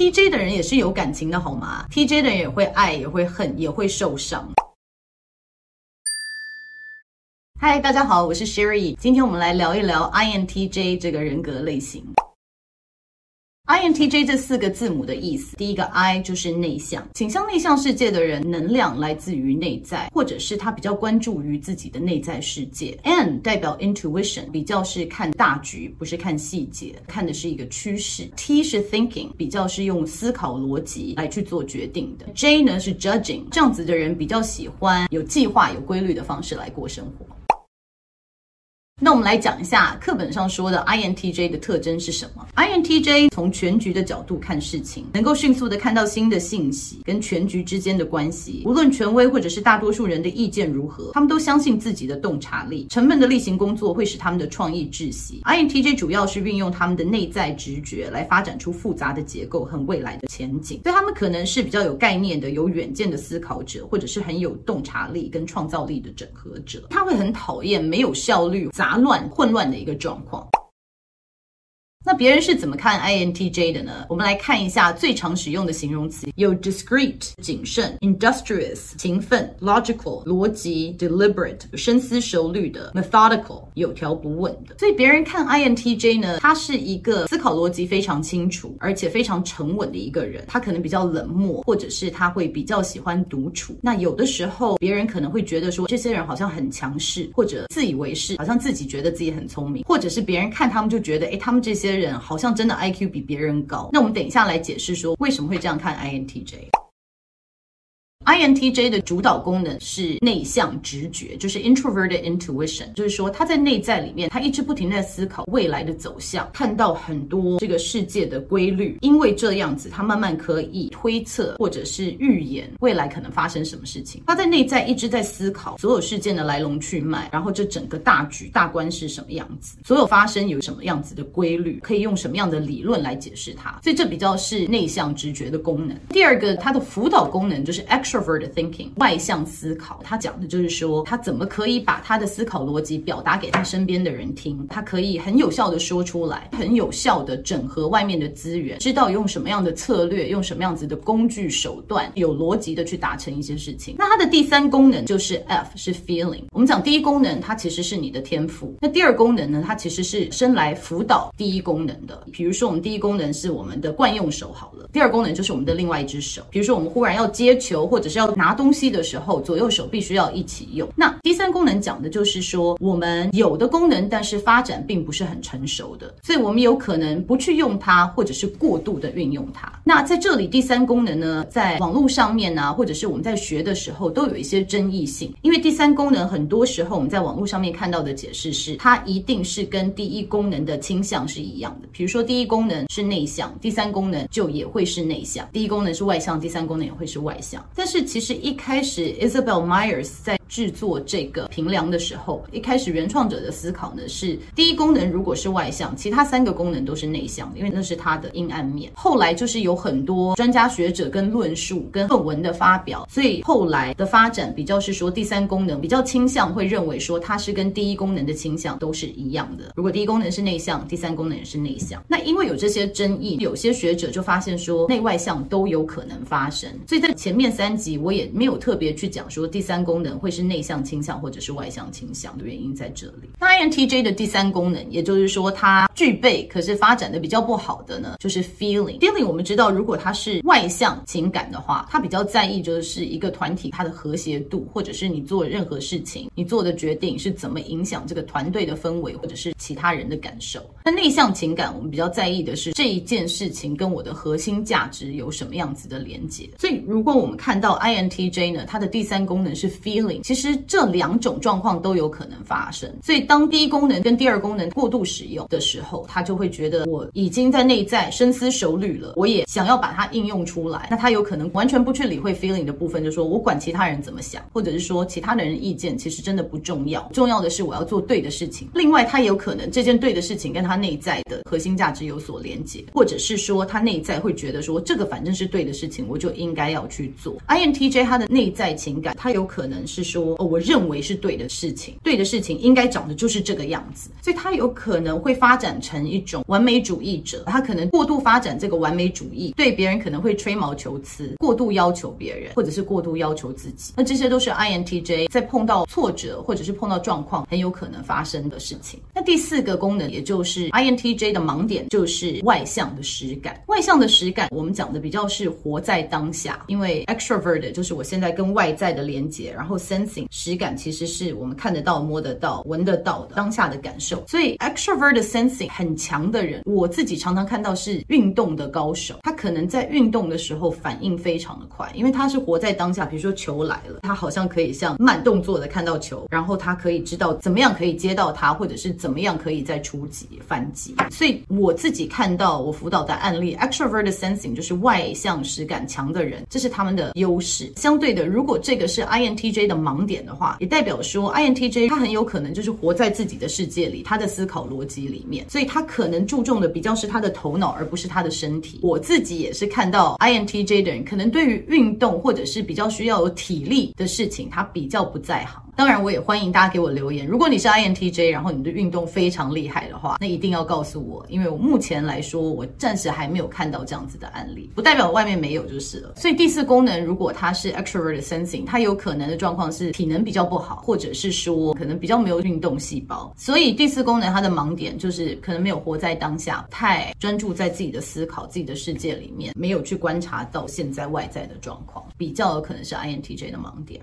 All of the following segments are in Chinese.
TJ 的人也是有感情的好吗？TJ 的人也会爱，也会恨，也会受伤。嗨，大家好，我是 Sherry，今天我们来聊一聊 INTJ 这个人格类型。INTJ 这四个字母的意思，第一个 I 就是内向，倾向内向世界的人，能量来自于内在，或者是他比较关注于自己的内在世界。N 代表 intuition，比较是看大局，不是看细节，看的是一个趋势。T 是 thinking，比较是用思考逻辑来去做决定的。J 呢是 judging，这样子的人比较喜欢有计划、有规律的方式来过生活。那我们来讲一下课本上说的 INTJ 的特征是什么？INTJ 从全局的角度看事情，能够迅速的看到新的信息跟全局之间的关系。无论权威或者是大多数人的意见如何，他们都相信自己的洞察力。沉闷的例行工作会使他们的创意窒息。INTJ 主要是运用他们的内在直觉来发展出复杂的结构和未来的前景。所以他们可能是比较有概念的、有远见的思考者，或者是很有洞察力跟创造力的整合者。他会很讨厌没有效率、杂。杂乱、混乱的一个状况。那别人是怎么看 INTJ 的呢？我们来看一下最常使用的形容词，有 discreet 谨慎，industrious 勤奋，logical 逻辑，deliberate 深思熟虑的，methodical 有条不紊的。所以别人看 INTJ 呢，他是一个思考逻辑非常清楚，而且非常沉稳的一个人。他可能比较冷漠，或者是他会比较喜欢独处。那有的时候别人可能会觉得说，这些人好像很强势，或者自以为是，好像自己觉得自己很聪明，或者是别人看他们就觉得，诶，他们这些。的人好像真的 IQ 比别人高，那我们等一下来解释说为什么会这样看 INTJ。INTJ 的主导功能是内向直觉，就是 introverted intuition，就是说他在内在里面，他一直不停在思考未来的走向，看到很多这个世界的规律，因为这样子，他慢慢可以推测或者是预言未来可能发生什么事情。他在内在一直在思考所有事件的来龙去脉，然后这整个大局大观是什么样子，所有发生有什么样子的规律，可以用什么样的理论来解释它。所以这比较是内向直觉的功能。第二个，它的辅导功能就是 extra。Extrovert thinking，外向思考，他讲的就是说，他怎么可以把他的思考逻辑表达给他身边的人听，他可以很有效的说出来，很有效的整合外面的资源，知道用什么样的策略，用什么样子的工具手段，有逻辑的去达成一些事情。那它的第三功能就是 F，是 feeling。我们讲第一功能，它其实是你的天赋。那第二功能呢，它其实是生来辅导第一功能的。比如说，我们第一功能是我们的惯用手好了，第二功能就是我们的另外一只手。比如说，我们忽然要接球，或者是要拿东西的时候，左右手必须要一起用。那第三功能讲的就是说，我们有的功能，但是发展并不是很成熟的，所以我们有可能不去用它，或者是过度的运用它。那在这里，第三功能呢，在网络上面呢、啊，或者是我们在学的时候，都有一些争议性，因为第三功能很多时候我们在网络上面看到的解释是，它一定是跟第一功能的倾向是一样的。比如说，第一功能是内向，第三功能就也会是内向；第一功能是外向，第三功能也会是外向。但是其实一开始，Isabel Myers 在制作这个评量的时候，一开始原创者的思考呢是：第一功能如果是外向，其他三个功能都是内向的，因为那是它的阴暗面。后来就是有很多专家学者跟论述跟论文的发表，所以后来的发展比较是说，第三功能比较倾向会认为说它是跟第一功能的倾向都是一样的。如果第一功能是内向，第三功能也是内向。那因为有这些争议，有些学者就发现说，内外向都有可能发生。所以在前面三集我也没有特别去讲说第三功能会是。内向倾向或者是外向倾向的原因在这里。那 INTJ 的第三功能，也就是说它具备，可是发展的比较不好的呢，就是 feeling。feeling 我们知道，如果它是外向情感的话，它比较在意就是一个团体它的和谐度，或者是你做任何事情，你做的决定是怎么影响这个团队的氛围，或者是其他人的感受。那内向情感，我们比较在意的是这一件事情跟我的核心价值有什么样子的连接。所以，如果我们看到 INTJ 呢，它的第三功能是 feeling。其实这两种状况都有可能发生，所以当第一功能跟第二功能过度使用的时候，他就会觉得我已经在内在深思熟虑了，我也想要把它应用出来。那他有可能完全不去理会 feeling 的部分，就说我管其他人怎么想，或者是说其他的人意见其实真的不重要，重要的是我要做对的事情。另外，他有可能这件对的事情跟他内在的核心价值有所连接，或者是说他内在会觉得说这个反正是对的事情，我就应该要去做。INTJ 他的内在情感，他有可能是说。说，我认为是对的事情，对的事情应该长得就是这个样子，所以他有可能会发展成一种完美主义者，他可能过度发展这个完美主义，对别人可能会吹毛求疵，过度要求别人，或者是过度要求自己，那这些都是 INTJ 在碰到挫折或者是碰到状况很有可能发生的事情。那第四个功能，也就是 INTJ 的盲点，就是外向的实感。外向的实感，我们讲的比较是活在当下，因为 extrovert 就是我现在跟外在的连接，然后实感其实是我们看得到、摸得到、闻得到的当下的感受。所以 extrovert sensing 很强的人，我自己常常看到是运动的高手，他可能在运动的时候反应非常的快，因为他是活在当下。比如说球来了，他好像可以像慢动作的看到球，然后他可以知道怎么样可以接到它，或者是怎么样可以再出击反击。所以我自己看到我辅导的案例，extrovert sensing 就是外向实感强的人，这是他们的优势。相对的，如果这个是 INTJ 的盲点的话，也代表说 INTJ 他很有可能就是活在自己的世界里，他的思考逻辑里面，所以他可能注重的比较是他的头脑，而不是他的身体。我自己也是看到 INTJ 的人，可能对于运动或者是比较需要有体力的事情，他比较不在行。当然，我也欢迎大家给我留言。如果你是 INTJ，然后你的运动非常厉害的话，那一定要告诉我，因为我目前来说，我暂时还没有看到这样子的案例，不代表外面没有就是了。所以第四功能，如果它是 extrovert sensing，它有可能的状况是体能比较不好，或者是说可能比较没有运动细胞。所以第四功能它的盲点就是可能没有活在当下，太专注在自己的思考、自己的世界里面，没有去观察到现在外在的状况，比较有可能是 INTJ 的盲点。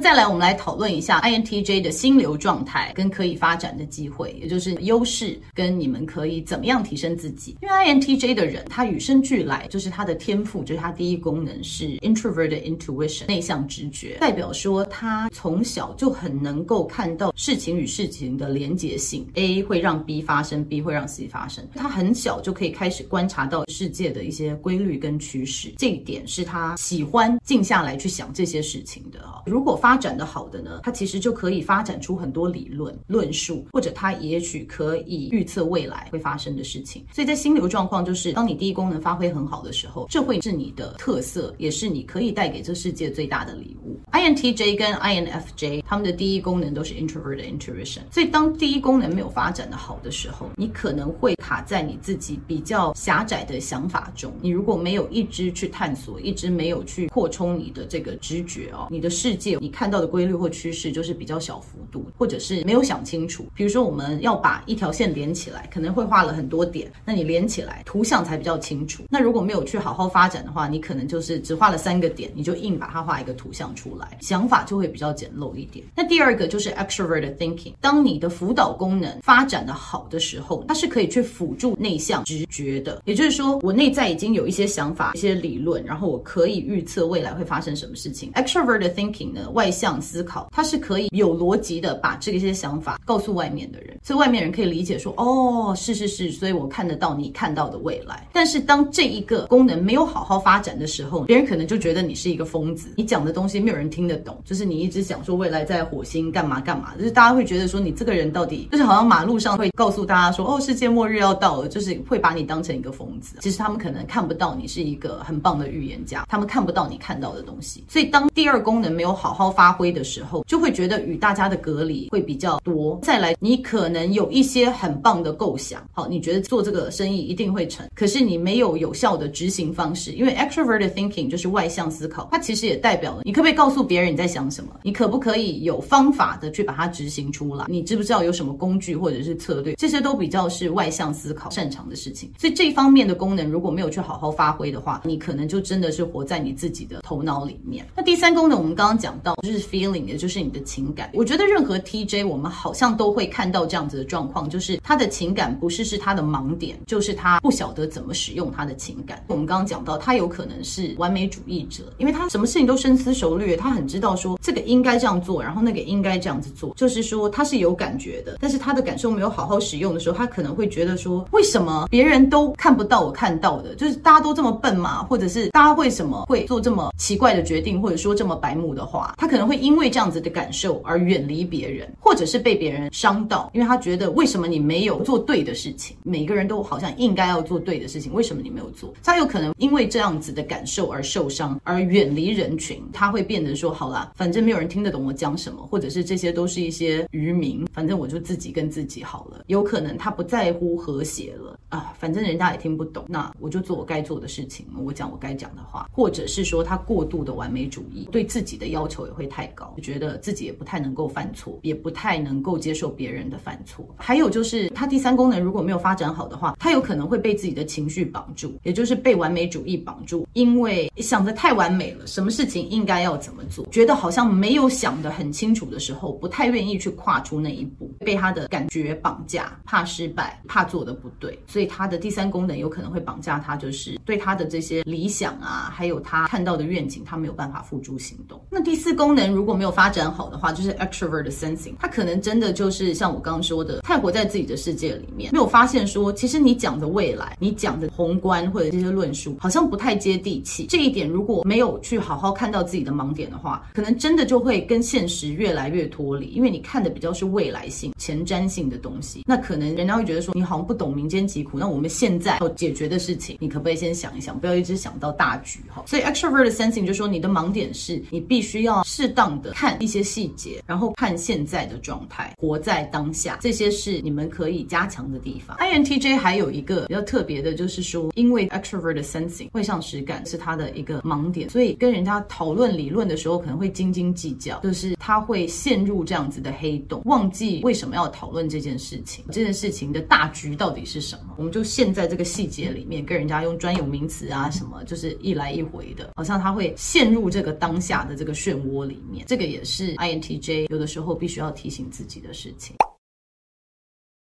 再来，我们来讨论一下 INTJ 的心流状态跟可以发展的机会，也就是优势跟你们可以怎么样提升自己。因为 INTJ 的人，他与生俱来就是他的天赋，就是他第一功能是 introverted intuition 内向直觉，代表说他从小就很能够看到事情与事情的连结性，A 会让 B 发生，B 会让 C 发生。他很小就可以开始观察到世界的一些规律跟趋势，这一点是他喜欢静下来去想这些事情的。如果发发展的好的呢，它其实就可以发展出很多理论论述，或者它也许可以预测未来会发生的事情。所以在心流状况，就是当你第一功能发挥很好的时候，这会是你的特色，也是你可以带给这世界最大的礼物。INTJ 跟 INFJ 他们的第一功能都是 introverted intuition，所以当第一功能没有发展的好的时候，你可能会卡在你自己比较狭窄的想法中。你如果没有一直去探索，一直没有去扩充你的这个直觉哦，你的世界你。看看到的规律或趋势就是比较小幅度，或者是没有想清楚。比如说，我们要把一条线连起来，可能会画了很多点，那你连起来图像才比较清楚。那如果没有去好好发展的话，你可能就是只画了三个点，你就硬把它画一个图像出来，想法就会比较简陋一点。那第二个就是 extroverted thinking，当你的辅导功能发展的好的时候，它是可以去辅助内向直觉的。也就是说，我内在已经有一些想法、一些理论，然后我可以预测未来会发生什么事情。extroverted thinking 呢，外向思考，他是可以有逻辑的把这些想法告诉外面的人，所以外面人可以理解说，哦，是是是，所以我看得到你看到的未来。但是当这一个功能没有好好发展的时候，别人可能就觉得你是一个疯子，你讲的东西没有人听得懂，就是你一直讲说未来在火星干嘛干嘛，就是大家会觉得说你这个人到底就是好像马路上会告诉大家说，哦，世界末日要到了，就是会把你当成一个疯子。其实他们可能看不到你是一个很棒的预言家，他们看不到你看到的东西。所以当第二功能没有好好发挥的时候，就会觉得与大家的隔离会比较多。再来，你可能有一些很棒的构想，好，你觉得做这个生意一定会成，可是你没有有效的执行方式。因为 extroverted thinking 就是外向思考，它其实也代表了你可不可以告诉别人你在想什么？你可不可以有方法的去把它执行出来？你知不知道有什么工具或者是策略？这些都比较是外向思考擅长的事情。所以这方面的功能如果没有去好好发挥的话，你可能就真的是活在你自己的头脑里面。那第三功能我们刚刚讲到就是 feeling。也就是你的情感，我觉得任何 TJ 我们好像都会看到这样子的状况，就是他的情感不是是他的盲点，就是他不晓得怎么使用他的情感。我们刚刚讲到，他有可能是完美主义者，因为他什么事情都深思熟虑，他很知道说这个应该这样做，然后那个应该这样子做，就是说他是有感觉的，但是他的感受没有好好使用的时候，他可能会觉得说，为什么别人都看不到我看到的？就是大家都这么笨嘛，或者是大家为什么会做这么奇怪的决定，或者说这么白目的话，他可能会因为这样子的感受而远离别人，或者是被别人伤到，因为他觉得为什么你没有做对的事情？每个人都好像应该要做对的事情，为什么你没有做？他有可能因为这样子的感受而受伤，而远离人群。他会变得说：好啦，反正没有人听得懂我讲什么，或者是这些都是一些愚民，反正我就自己跟自己好了。有可能他不在乎和谐了啊，反正人家也听不懂，那我就做我该做的事情，我讲我该讲的话，或者是说他过度的完美主义，对自己的要求也会会太高，觉得自己也不太能够犯错，也不太能够接受别人的犯错。还有就是他第三功能如果没有发展好的话，他有可能会被自己的情绪绑住，也就是被完美主义绑住，因为想的太完美了，什么事情应该要怎么做，觉得好像没有想得很清楚的时候，不太愿意去跨出那一步，被他的感觉绑架，怕失败，怕做的不对，所以他的第三功能有可能会绑架他，就是对他的这些理想啊，还有他看到的愿景，他没有办法付诸行动。那第四功功能如果没有发展好的话，就是 extrovert sensing，他可能真的就是像我刚刚说的，太活在自己的世界里面，没有发现说，其实你讲的未来，你讲的宏观或者这些论述，好像不太接地气。这一点如果没有去好好看到自己的盲点的话，可能真的就会跟现实越来越脱离，因为你看的比较是未来性、前瞻性的东西，那可能人家会觉得说，你好像不懂民间疾苦。那我们现在要解决的事情，你可不可以先想一想，不要一直想到大局哈。所以 extrovert sensing 就说你的盲点是你必须要适当的看一些细节，然后看现在的状态，活在当下，这些是你们可以加强的地方。INTJ 还有一个比较特别的，就是说，因为 extrovert sensing 会上实感是他的一个盲点，所以跟人家讨论理论的时候，可能会斤斤计较，就是他会陷入这样子的黑洞，忘记为什么要讨论这件事情，这件事情的大局到底是什么？我们就陷在这个细节里面，跟人家用专有名词啊什么，就是一来一回的，好像他会陷入这个当下的这个漩涡里面。这个也是 INTJ 有的时候必须要提醒自己的事情。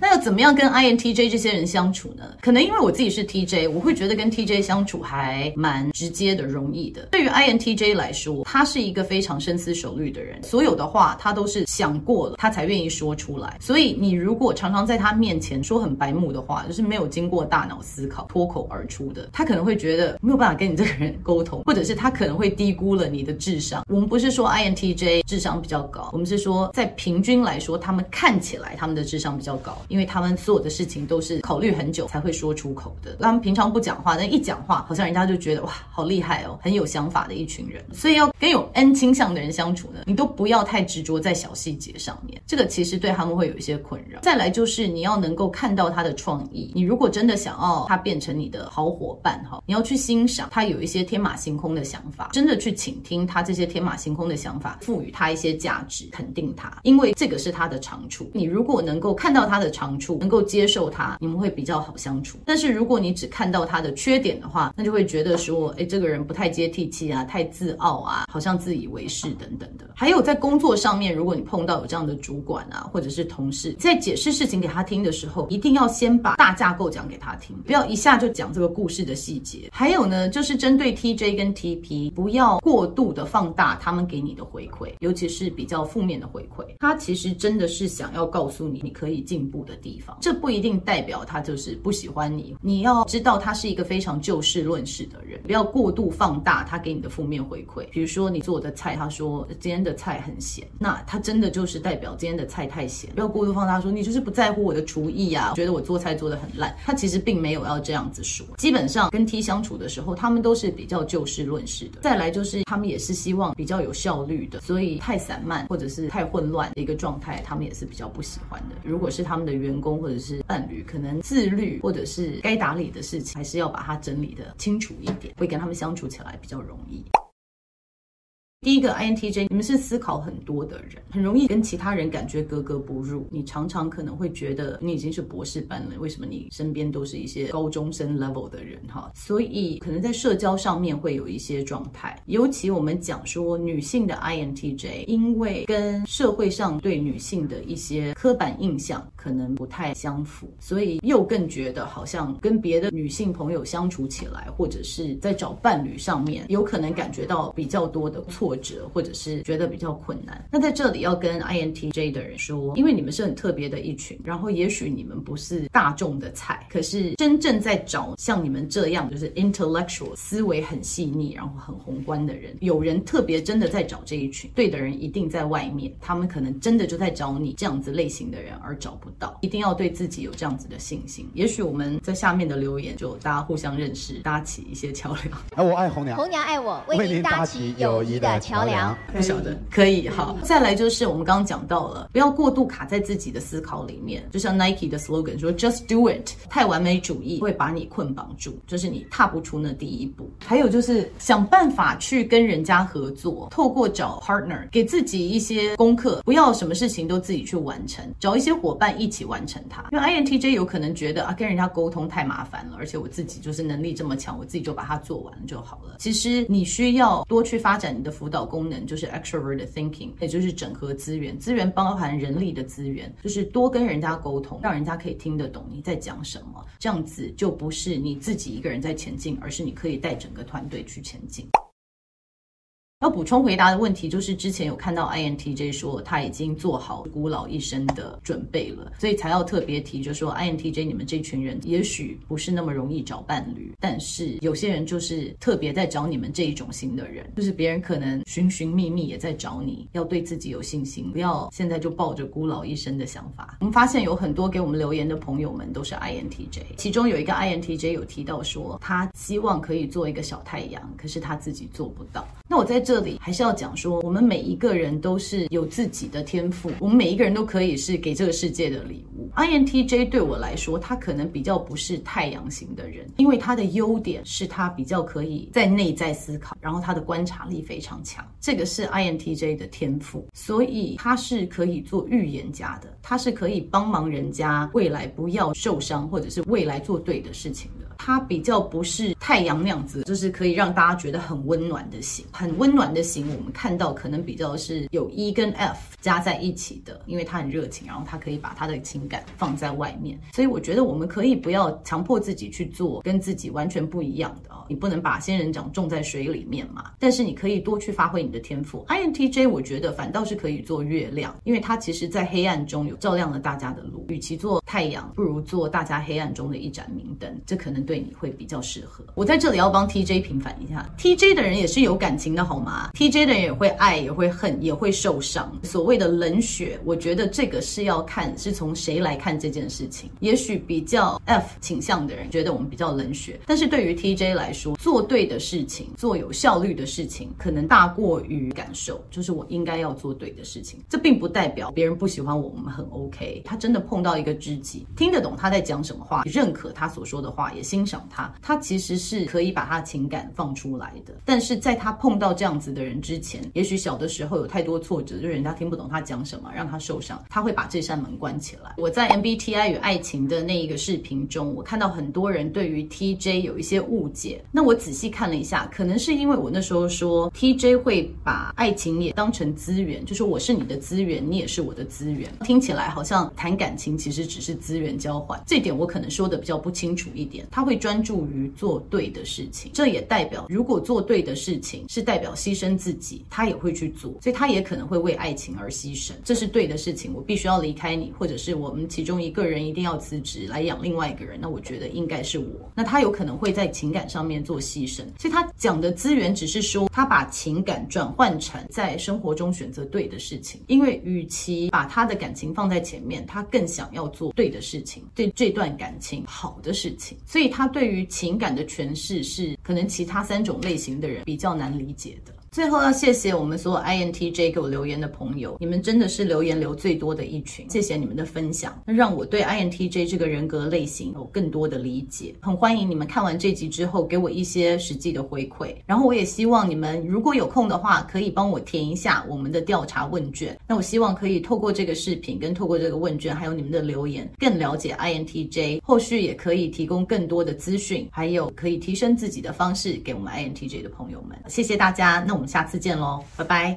那要怎么样跟 INTJ 这些人相处呢？可能因为我自己是 TJ，我会觉得跟 TJ 相处还蛮直接的、容易的。对于 INTJ 来说，他是一个非常深思熟虑的人，所有的话他都是想过了，他才愿意说出来。所以你如果常常在他面前说很白目的话，就是没有经过大脑思考、脱口而出的，他可能会觉得没有办法跟你这个人沟通，或者是他可能会低估了你的智商。我们不是说 INTJ 智商比较高，我们是说在平均来说，他们看起来他们的智商比较高。因为他们所有的事情都是考虑很久才会说出口的，他们平常不讲话，但一讲话，好像人家就觉得哇，好厉害哦，很有想法的一群人。所以要跟有 N 倾向的人相处呢，你都不要太执着在小细节上面，这个其实对他们会有一些困扰。再来就是你要能够看到他的创意，你如果真的想要他变成你的好伙伴哈，你要去欣赏他有一些天马行空的想法，真的去倾听他这些天马行空的想法，赋予他一些价值，肯定他，因为这个是他的长处。你如果能够看到他的长处，能够接受他，你们会比较好相处。但是如果你只看到他的缺点的话，那就会觉得说，哎，这个人不太接地气啊，太自傲啊，好像自以为是等等的。还有在工作上面，如果你碰到有这样的主管啊，或者是同事，在解释事情给他听的时候，一定要先把大架构讲给他听，不要一下就讲这个故事的细节。还有呢，就是针对 TJ 跟 TP，不要过度的放大他们给你的回馈，尤其是比较负面的回馈。他其实真的是想要告诉你，你可以进步的地方。这不一定代表他就是不喜欢你。你要知道，他是一个非常就事论事的人，不要过度放大他给你的负面回馈。比如说你做的菜，他说今天的菜很咸，那他真的就是代表今天的菜太咸。不要过度放大说你就是不在乎我的厨艺呀，觉得我做菜做的很烂。他其实并没有要这样子说。基本上跟 T 相处的时候，他们都是比较就事论事的。再来就是他们也是希望比较有效率的，所以太散漫或者是太混乱的一个状态，他们也是比较不喜欢的。如果是他们的员工或者是伴侣，可能自律或者是该打理的事情，还是要把它整理得清楚一点，会跟他们相处起来比较容易。第一个 INTJ，你们是思考很多的人，很容易跟其他人感觉格格不入。你常常可能会觉得你已经是博士班了，为什么你身边都是一些高中生 level 的人哈？所以可能在社交上面会有一些状态。尤其我们讲说女性的 INTJ，因为跟社会上对女性的一些刻板印象可能不太相符，所以又更觉得好像跟别的女性朋友相处起来，或者是在找伴侣上面，有可能感觉到比较多的错。挫折，或者是觉得比较困难。那在这里要跟 INTJ 的人说，因为你们是很特别的一群，然后也许你们不是大众的菜，可是真正在找像你们这样就是 intellectual 思维很细腻，然后很宏观的人，有人特别真的在找这一群，对的人一定在外面，他们可能真的就在找你这样子类型的人而找不到，一定要对自己有这样子的信心。也许我们在下面的留言就大家互相认识，搭起一些桥梁。哎，我爱红娘，红娘爱我，为您搭起友谊的桥梁。不晓得可以好，再来就是我们刚刚讲到了，不要过度卡在自己的思考里面，就像 Nike 的 slogan 说 “Just do it”，太完美主义会把你捆绑住，就是你踏不出那第一步。还有就是想办法去跟人家合作，透过找 partner，给自己一些功课，不要什么事情都自己去完成，找一些伙伴一起完成它。因为 INTJ 有可能觉得啊，跟人家沟通太麻烦了，而且我自己就是能力这么强，我自己就把它做完就好了。其实你需要多去发展你的辅导功能，就是 extroverted thinking，也就是整合资源，资源包含人力的资源，就是多跟人家沟通，让人家可以听得懂你在讲什么，这样子就不是你自己一个人在前进，而是你可以带整个团队去前进。要补充回答的问题就是，之前有看到 INTJ 说他已经做好孤老一生的准备了，所以才要特别提，就说 INTJ 你们这群人也许不是那么容易找伴侣，但是有些人就是特别在找你们这一种型的人，就是别人可能寻寻觅觅也在找你，要对自己有信心，不要现在就抱着孤老一生的想法。我们发现有很多给我们留言的朋友们都是 INTJ，其中有一个 INTJ 有提到说他希望可以做一个小太阳，可是他自己做不到。那我在这里还是要讲说，我们每一个人都是有自己的天赋，我们每一个人都可以是给这个世界的礼物。INTJ 对我来说，他可能比较不是太阳型的人，因为他的优点是他比较可以在内在思考，然后他的观察力非常强，这个是 INTJ 的天赋，所以他是可以做预言家的，他是可以帮忙人家未来不要受伤，或者是未来做对的事情的。它比较不是太阳那样子，就是可以让大家觉得很温暖的型，很温暖的型。我们看到可能比较是有 E 跟 F 加在一起的，因为他很热情，然后他可以把他的情感放在外面。所以我觉得我们可以不要强迫自己去做跟自己完全不一样的。你不能把仙人掌种在水里面嘛，但是你可以多去发挥你的天赋。INTJ 我觉得反倒是可以做月亮，因为它其实在黑暗中有照亮了大家的路。与其做太阳，不如做大家黑暗中的一盏明灯，这可能对你会比较适合。我在这里要帮 TJ 平反一下，TJ 的人也是有感情的好吗？TJ 的人也会爱，也会恨，也会受伤。所谓的冷血，我觉得这个是要看是从谁来看这件事情。也许比较 F 倾向的人觉得我们比较冷血，但是对于 TJ 来说，做对的事情，做有效率的事情，可能大过于感受，就是我应该要做对的事情。这并不代表别人不喜欢我，们很 OK。他真的碰到一个知己，听得懂他在讲什么话，认可他所说的话，也欣欣赏他，他其实是可以把他情感放出来的。但是在他碰到这样子的人之前，也许小的时候有太多挫折，就人家听不懂他讲什么，让他受伤，他会把这扇门关起来。我在 MBTI 与爱情的那一个视频中，我看到很多人对于 TJ 有一些误解。那我仔细看了一下，可能是因为我那时候说 TJ 会把爱情也当成资源，就是我是你的资源，你也是我的资源，听起来好像谈感情其实只是资源交换。这点我可能说的比较不清楚一点。他会专注于做对的事情，这也代表如果做对的事情是代表牺牲自己，他也会去做，所以他也可能会为爱情而牺牲。这是对的事情，我必须要离开你，或者是我们其中一个人一定要辞职来养另外一个人，那我觉得应该是我。那他有可能会在情感上面。做牺牲，所以他讲的资源只是说，他把情感转换成在生活中选择对的事情。因为与其把他的感情放在前面，他更想要做对的事情，对这段感情好的事情。所以他对于情感的诠释是可能其他三种类型的人比较难理解的。最后要谢谢我们所有 INTJ 给我留言的朋友，你们真的是留言留最多的一群，谢谢你们的分享，那让我对 INTJ 这个人格类型有更多的理解。很欢迎你们看完这集之后给我一些实际的回馈，然后我也希望你们如果有空的话，可以帮我填一下我们的调查问卷。那我希望可以透过这个视频跟透过这个问卷，还有你们的留言，更了解 INTJ，后续也可以提供更多的资讯，还有可以提升自己的方式给我们 INTJ 的朋友们。谢谢大家，那我们。下次见喽，拜拜。